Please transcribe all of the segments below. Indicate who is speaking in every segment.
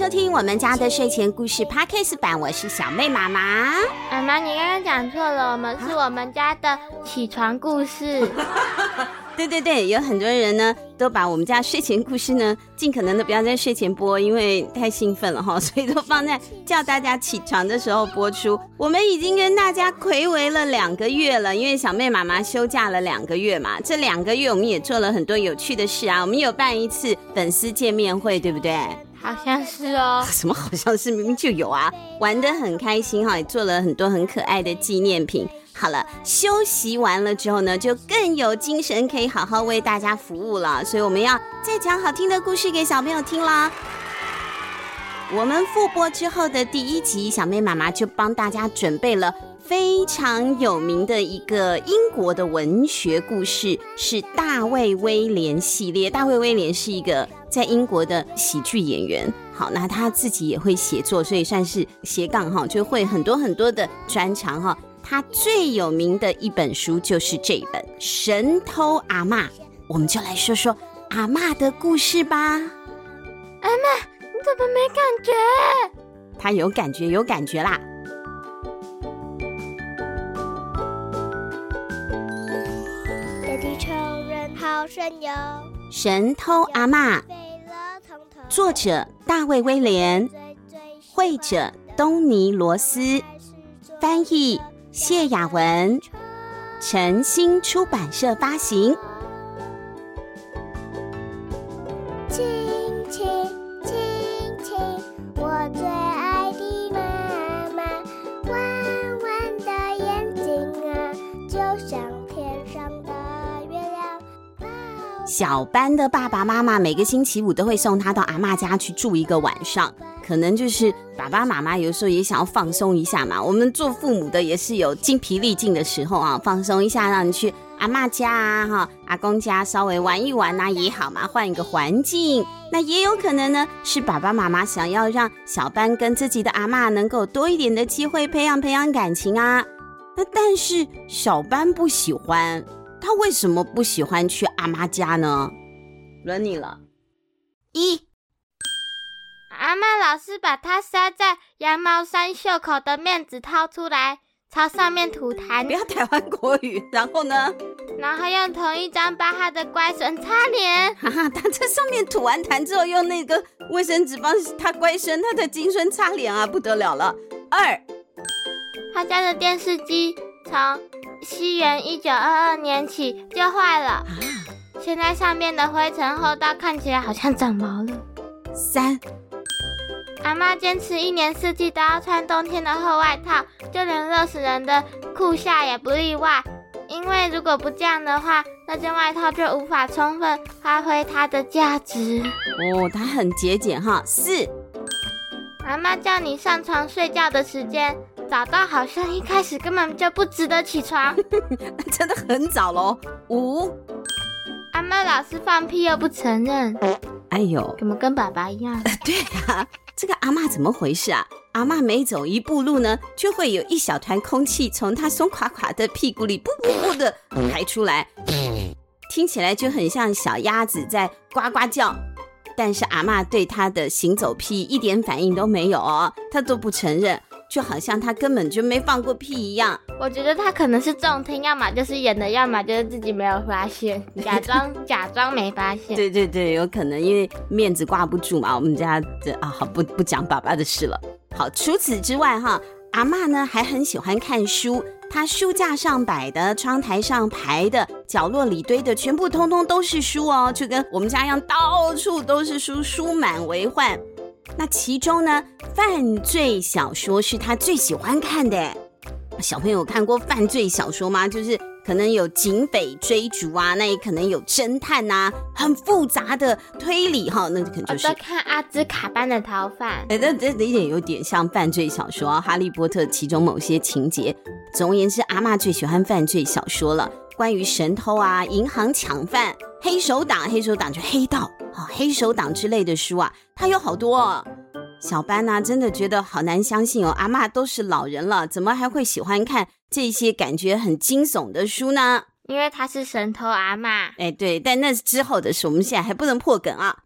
Speaker 1: 迎收听我们家的睡前故事 Podcast 版，我是小妹妈妈。
Speaker 2: 妈妈，你刚刚讲错了，我们是我们家的起床故事。
Speaker 1: 对对对，有很多人呢都把我们家睡前故事呢尽可能的不要在睡前播，因为太兴奋了哈，所以都放在叫大家起床的时候播出。我们已经跟大家暌违了两个月了，因为小妹妈妈休假了两个月嘛，这两个月我们也做了很多有趣的事啊，我们有办一次粉丝见面会，对不对？
Speaker 2: 好像是哦，
Speaker 1: 什么好像是明明就有啊，玩得很开心哈，也做了很多很可爱的纪念品。好了，休息完了之后呢，就更有精神可以好好为大家服务了。所以我们要再讲好听的故事给小朋友听啦。我们复播之后的第一集，小妹妈妈就帮大家准备了非常有名的一个英国的文学故事，是大卫威廉系列。大卫威廉是一个。在英国的喜剧演员，好，那他自己也会写作，所以算是斜杠哈，就会很多很多的专长哈。他最有名的一本书就是这本《神偷阿嬷》，我们就来说说阿嬷的故事吧。阿
Speaker 2: 嬷，你怎么没感觉？
Speaker 1: 他有感觉，有感觉啦。
Speaker 3: 神
Speaker 1: 偷阿嬷。作者大卫·威廉，绘者东尼·罗斯，翻译谢雅文，晨星出版社发行。小班的爸爸妈妈每个星期五都会送他到阿嬷家去住一个晚上，可能就是爸爸妈妈有时候也想要放松一下嘛。我们做父母的也是有精疲力尽的时候啊，放松一下，让你去阿嬷家啊、哈阿公家稍微玩一玩呐、啊、也好嘛，换一个环境。那也有可能呢，是爸爸妈妈想要让小班跟自己的阿嬷能够多一点的机会培养培养感情啊。那但是小班不喜欢。他为什么不喜欢去阿妈家呢？轮你了。
Speaker 2: 一，阿妈老是把他塞在羊毛衫袖口的面子掏出来，朝上面吐痰。
Speaker 1: 不要台湾国语。然后呢？
Speaker 2: 然后用同一张巴哈的乖孙擦脸。哈哈，
Speaker 1: 他在上面吐完痰之后，用那个卫生纸帮他乖孙他的金孙擦脸啊，不得了了。二，
Speaker 2: 他家的电视机从。西元一九二二年起就坏了，啊、现在上面的灰尘厚到看起来好像长毛了。
Speaker 1: 三，
Speaker 2: 阿妈坚持一年四季都要穿冬天的厚外套，就连热死人的酷夏也不例外。因为如果不这样的话，那件外套就无法充分发挥它的价值。
Speaker 1: 哦，它很节俭哈。四，
Speaker 2: 阿妈叫你上床睡觉的时间。早到好像一开始根本就不值得起床，
Speaker 1: 真的很早喽。五，
Speaker 2: 阿嬷老是放屁又不承认，
Speaker 1: 哎呦，
Speaker 2: 怎么跟爸爸一样？
Speaker 1: 对啊，这个阿妈怎么回事啊？阿妈每走一步路呢，就会有一小团空气从她松垮垮的屁股里噗噗噗的排出来，听起来就很像小鸭子在呱呱叫。但是阿妈对她的行走屁一点反应都没有哦，她都不承认。就好像他根本就没放过屁一样。
Speaker 2: 我觉得他可能是中听，要么就是演的，要么就是自己没有发现，假装假装没发现。
Speaker 1: 对对对，有可能因为面子挂不住嘛。我们家的啊，好不不讲爸爸的事了。好，除此之外哈，阿妈呢还很喜欢看书，她书架上摆的、窗台上排的、角落里堆的，全部通通都是书哦，就跟我们家一样，到处都是书，书满为患。那其中呢，犯罪小说是他最喜欢看的。小朋友有看过犯罪小说吗？就是可能有警匪追逐啊，那也可能有侦探呐、啊，很复杂的推理哈，那就可能就是。
Speaker 2: 我在看阿兹卡班的逃犯。
Speaker 1: 哎，这这一点有点像犯罪小说，《哈利波特》其中某些情节。总而言之，阿嬷最喜欢犯罪小说了，关于神偷啊、银行抢犯、黑手党、黑手党就黑道。好，黑手党之类的书啊，他有好多哦。小班呢、啊，真的觉得好难相信哦，阿嬷都是老人了，怎么还会喜欢看这些感觉很惊悚的书呢？
Speaker 2: 因为他是神偷阿嬷。
Speaker 1: 哎，对，但那是之后的事，我们现在还不能破梗啊。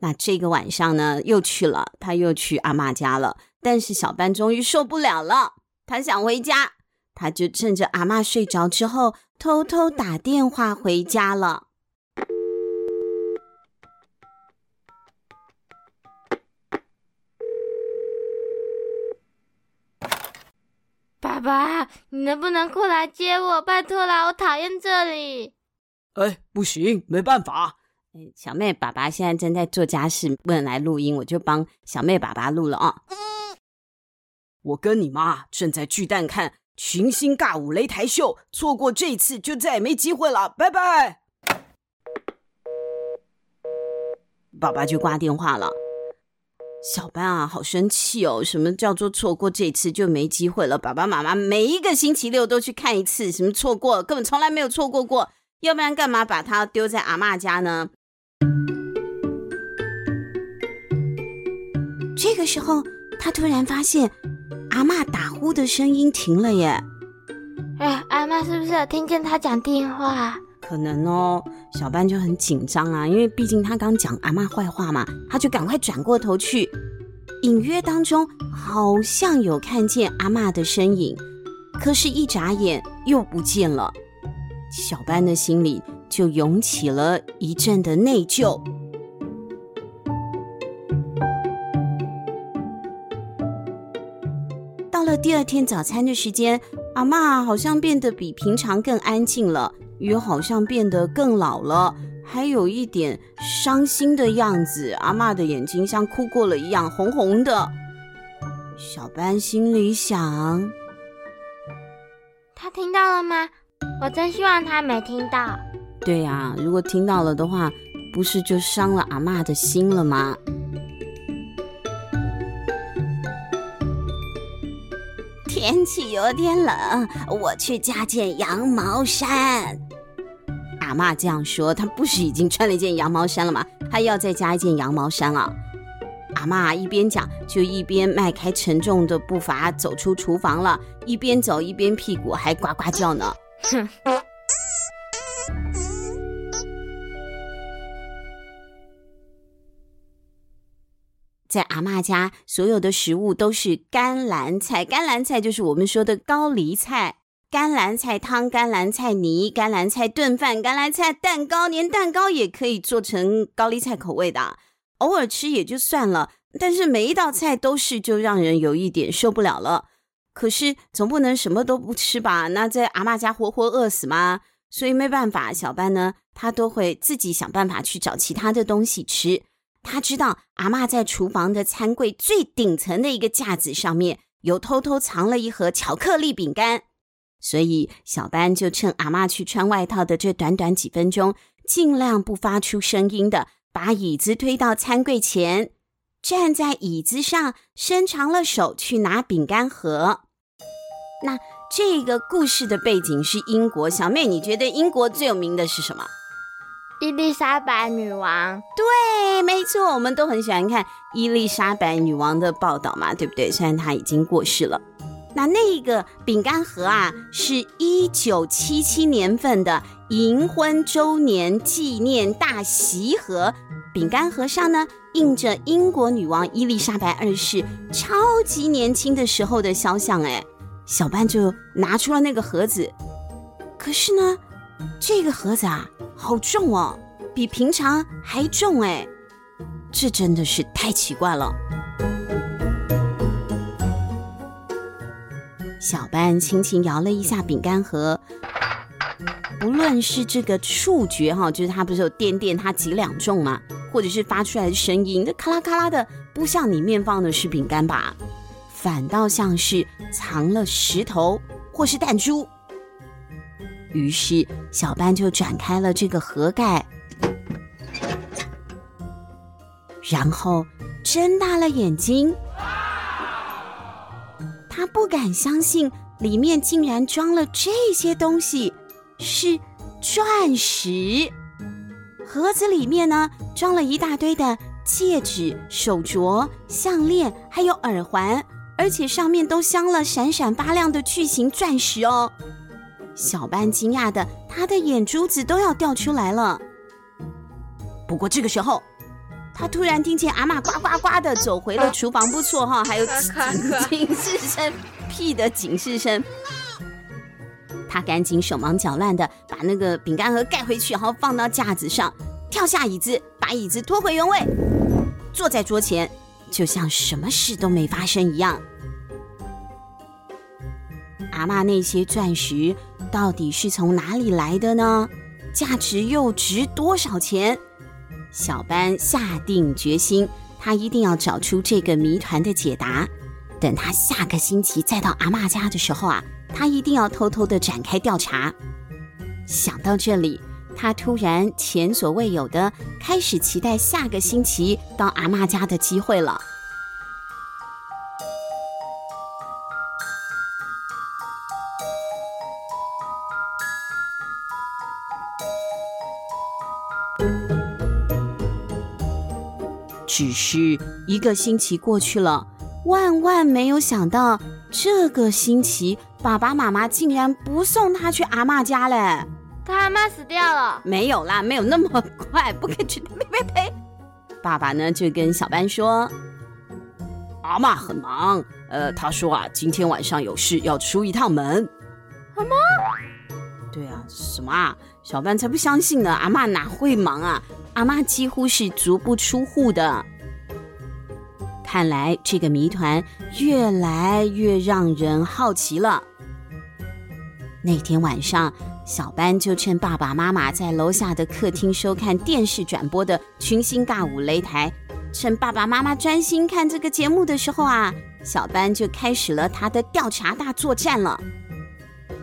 Speaker 1: 那这个晚上呢，又去了，他又去阿嬷家了。但是小班终于受不了了，他想回家，他就趁着阿嬷睡着之后，偷偷打电话回家了。
Speaker 2: 爸爸，你能不能过来接我？拜托啦，我讨厌这里。
Speaker 4: 哎，不行，没办法。
Speaker 1: 小妹，爸爸现在正在做家事，不能来录音，我就帮小妹爸爸录了啊。
Speaker 4: 我跟你妈正在巨蛋看群星尬舞擂台秀，错过这次就再也没机会了，拜拜。
Speaker 1: 爸爸就挂电话了。小班啊，好生气哦！什么叫做错过这次就没机会了？爸爸妈妈每一个星期六都去看一次，什么错过根本从来没有错过过，要不然干嘛把他丢在阿妈家呢？这个时候，他突然发现阿妈打呼的声音停了耶！
Speaker 2: 哎，阿妈是不是有听见他讲电话？
Speaker 1: 可能哦。小班就很紧张啊，因为毕竟他刚讲阿嬷坏话嘛，他就赶快转过头去，隐约当中好像有看见阿嬷的身影，可是，一眨眼又不见了。小班的心里就涌起了一阵的内疚。到了第二天早餐的时间，阿嬷好像变得比平常更安静了。雨好像变得更老了，还有一点伤心的样子。阿嬷的眼睛像哭过了一样，红红的。小班心里想：
Speaker 2: 他听到了吗？我真希望他没听到。
Speaker 1: 对呀，如果听到了的话，不是就伤了阿嬷的心了吗？天气有点冷，我去加件羊毛衫。阿嬷这样说，她不是已经穿了一件羊毛衫了吗？她要再加一件羊毛衫啊！阿嬷一边讲，就一边迈开沉重的步伐走出厨房了，一边走一边屁股还呱呱叫呢。哼！在阿妈家，所有的食物都是甘蓝菜，甘蓝菜就是我们说的高丽菜。甘蓝菜汤、甘蓝菜泥、甘蓝菜炖饭、甘蓝菜蛋糕，连蛋糕也可以做成高丽菜口味的。偶尔吃也就算了，但是每一道菜都是，就让人有一点受不了了。可是总不能什么都不吃吧？那在阿嬷家活活饿死吗？所以没办法，小班呢，他都会自己想办法去找其他的东西吃。他知道阿嬷在厨房的餐柜最顶层的一个架子上面有偷偷藏了一盒巧克力饼干。所以，小班就趁阿嬷去穿外套的这短短几分钟，尽量不发出声音的，把椅子推到餐柜前，站在椅子上，伸长了手去拿饼干盒。那这个故事的背景是英国，小妹，你觉得英国最有名的是什么？
Speaker 2: 伊丽莎白女王。
Speaker 1: 对，没错，我们都很喜欢看伊丽莎白女王的报道嘛，对不对？虽然她已经过世了。那那个饼干盒啊，是一九七七年份的银婚周年纪念大喜盒。饼干盒上呢，印着英国女王伊丽莎白二世超级年轻的时候的肖像。哎，小班就拿出了那个盒子，可是呢，这个盒子啊，好重哦，比平常还重。哎，这真的是太奇怪了。小班轻轻摇了一下饼干盒，不论是这个触觉哈，就是它不是有垫垫它几两重嘛，或者是发出来的声音，那咔啦咔啦的，不像里面放的是饼干吧，反倒像是藏了石头或是弹珠。于是小班就转开了这个盒盖，然后睁大了眼睛。他不敢相信，里面竟然装了这些东西，是钻石。盒子里面呢，装了一大堆的戒指、手镯、项链，还有耳环，而且上面都镶了闪闪发亮的巨型钻石哦。小班惊讶的，他的眼珠子都要掉出来了。不过这个时候，他突然听见阿嬷呱呱呱的走回了厨房，不错哈，还有警警示声，屁的警示声。他赶紧手忙脚乱的把那个饼干盒盖回去，然后放到架子上，跳下椅子，把椅子拖回原位，坐在桌前，就像什么事都没发生一样。阿妈那些钻石到底是从哪里来的呢？价值又值多少钱？小班下定决心，他一定要找出这个谜团的解答。等他下个星期再到阿妈家的时候啊，他一定要偷偷的展开调查。想到这里，他突然前所未有的开始期待下个星期到阿妈家的机会了。只是一个星期过去了，万万没有想到，这个星期爸爸妈妈竟然不送他去阿嬷家嘞！
Speaker 2: 他阿妈死掉了？
Speaker 1: 没有啦，没有那么快，不可以去。呸呸呸！爸爸呢就跟小班说：“阿妈很忙，呃，他说啊，今天晚上有事要出一趟门。”
Speaker 2: 什么？
Speaker 1: 对啊，什么啊？小班才不相信呢！阿妈哪会忙啊？阿妈几乎是足不出户的。看来这个谜团越来越让人好奇了。那天晚上，小班就趁爸爸妈妈在楼下的客厅收看电视转播的群星尬舞擂台，趁爸爸妈妈专心看这个节目的时候啊，小班就开始了他的调查大作战了。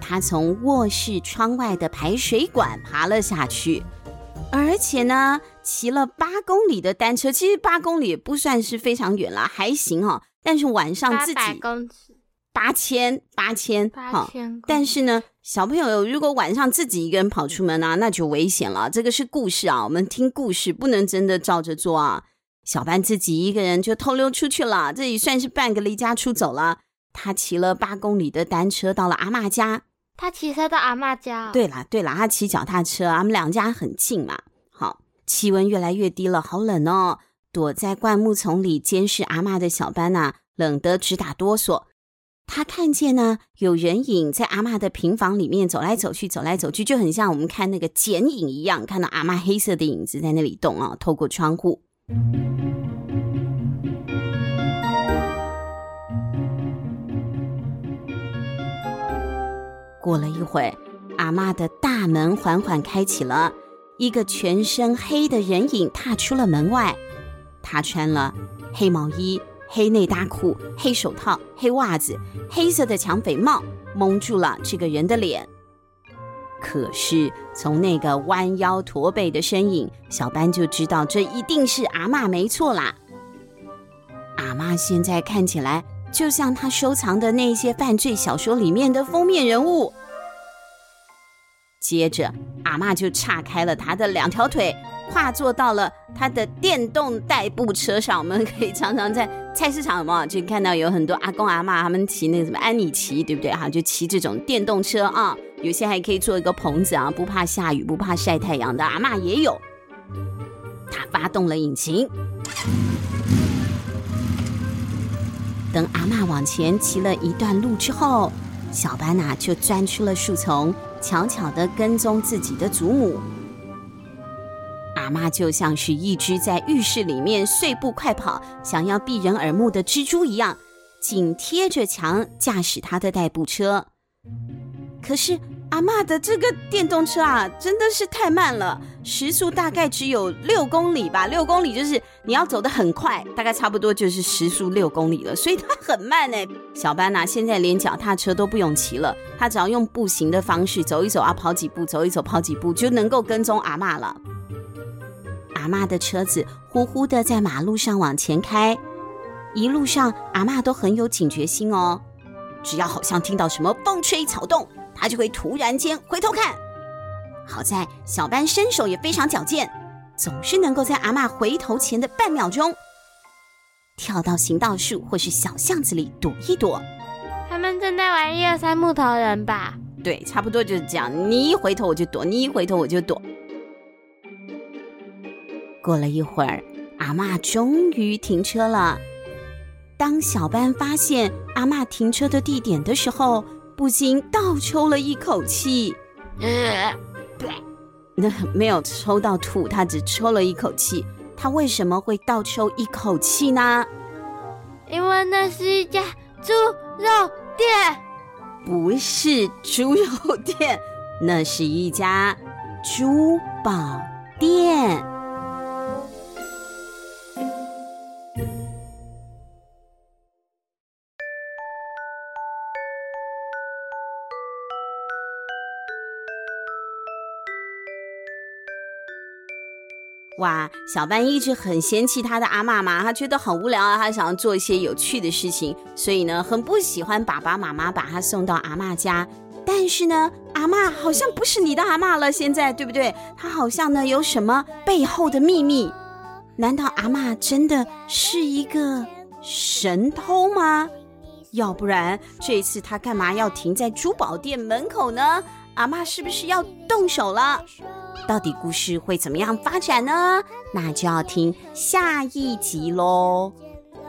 Speaker 1: 他从卧室窗外的排水管爬了下去。而且呢，骑了八公里的单车，其实八公里也不算是非常远啦，还行哈、哦。但是晚上自己八千八千，八千。但是呢，小朋友如果晚上自己一个人跑出门啊，那就危险了。这个是故事啊，我们听故事，不能真的照着做啊。小班自己一个人就偷溜出去了，这也算是半个离家出走了。他骑了八公里的单车到了阿嬷家。
Speaker 2: 他骑车到阿妈家。
Speaker 1: 对啦，对啦，他骑脚踏车，俺们两家很近嘛。好，气温越来越低了，好冷哦。躲在灌木丛里监视阿妈的小班呐，冷得直打哆嗦。他看见呢，有人影在阿妈的平房里面走来走去，走来走去，就很像我们看那个剪影一样，看到阿妈黑色的影子在那里动啊，透过窗户。过了一会，阿嬷的大门缓缓开启了，一个全身黑的人影踏出了门外。他穿了黑毛衣、黑内搭裤、黑手套、黑袜子、黑色的抢匪帽，蒙住了这个人的脸。可是从那个弯腰驼背的身影，小班就知道这一定是阿嬷没错啦。阿妈现在看起来，就像他收藏的那些犯罪小说里面的封面人物。接着，阿嬷就岔开了他的两条腿，跨坐到了他的电动代步车上。我们可以常常在菜市场嘛，就看到有很多阿公阿嬷他们骑那个什么安妮骑，对不对？哈，就骑这种电动车啊。有些还可以做一个棚子啊，不怕下雨，不怕晒太阳的阿嬷也有。他发动了引擎。等阿嬷往前骑了一段路之后，小班呐就钻出了树丛，悄悄地跟踪自己的祖母。阿妈就像是一只在浴室里面碎步快跑，想要避人耳目的蜘蛛一样，紧贴着墙驾驶他的代步车。可是，阿嬷的这个电动车啊，真的是太慢了，时速大概只有六公里吧。六公里就是你要走得很快，大概差不多就是时速六公里了，所以它很慢呢。小班呐，现在连脚踏车都不用骑了，他只要用步行的方式走一走啊，跑几步，走一走，跑几步，就能够跟踪阿嬷了。阿嬷的车子呼呼的在马路上往前开，一路上阿嬷都很有警觉心哦，只要好像听到什么风吹草动。他就会突然间回头看，好在小班身手也非常矫健，总是能够在阿嬷回头前的半秒钟，跳到行道树或是小巷子里躲一躲。
Speaker 2: 他们正在玩一二三木头人吧？
Speaker 1: 对，差不多就是这样。你一回头我就躲，你一回头我就躲。过了一会儿，阿嬷终于停车了。当小班发现阿嬷停车的地点的时候，不禁倒抽了一口气。呃，那 没有抽到吐，他只抽了一口气。他为什么会倒抽一口气呢？
Speaker 2: 因为那是一家猪肉店。
Speaker 1: 不是猪肉店，那是一家珠宝店。哇，小班一直很嫌弃他的阿嬷嘛，他觉得很无聊啊，他想要做一些有趣的事情，所以呢，很不喜欢爸爸妈妈把他送到阿嬷家。但是呢，阿嬷好像不是你的阿嬷了，现在对不对？他好像呢有什么背后的秘密？难道阿嬷真的是一个神偷吗？要不然这次他干嘛要停在珠宝店门口呢？阿妈是不是要动手了？到底故事会怎么样发展呢？那就要听下一集喽。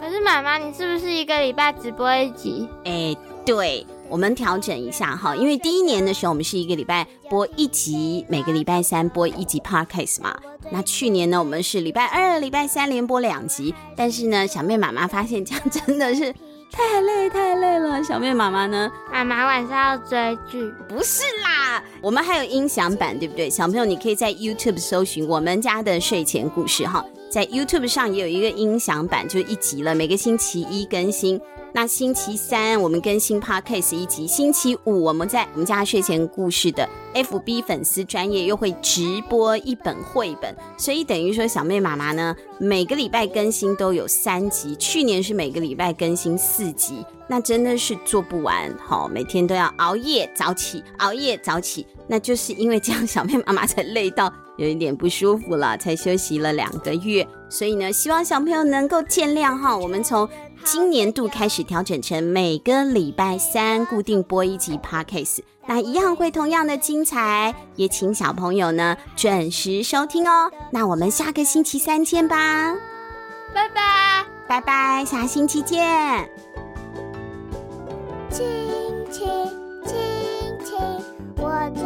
Speaker 2: 可是妈妈，你是不是一个礼拜直播一集？
Speaker 1: 哎，对，我们调整一下哈，因为第一年的时候我们是一个礼拜播一集，每个礼拜三播一集 podcast 嘛。那去年呢，我们是礼拜二、礼拜三连播两集，但是呢，小妹妈妈发现这样真的是。太累太累了，小妹妈妈呢？
Speaker 2: 妈妈晚上要追剧。
Speaker 1: 不是啦，我们还有音响版，对不对？小朋友，你可以在 YouTube 搜寻我们家的睡前故事哈，在 YouTube 上也有一个音响版，就一集了，每个星期一更新。那星期三我们更新 Podcast 一集，星期五我们在我们家睡前故事的 FB 粉丝专业又会直播一本绘本，所以等于说小妹妈妈呢，每个礼拜更新都有三集，去年是每个礼拜更新四集，那真的是做不完，好，每天都要熬夜早起，熬夜早起，那就是因为这样，小妹妈妈才累到有一点不舒服了，才休息了两个月，所以呢，希望小朋友能够见谅哈，我们从。今年度开始调整成每个礼拜三固定播一集 Podcast，那一样会同样的精彩，也请小朋友呢准时收听哦。那我们下个星期三见吧，
Speaker 2: 拜拜
Speaker 1: 拜拜，下星期见。
Speaker 3: 亲亲亲亲，我最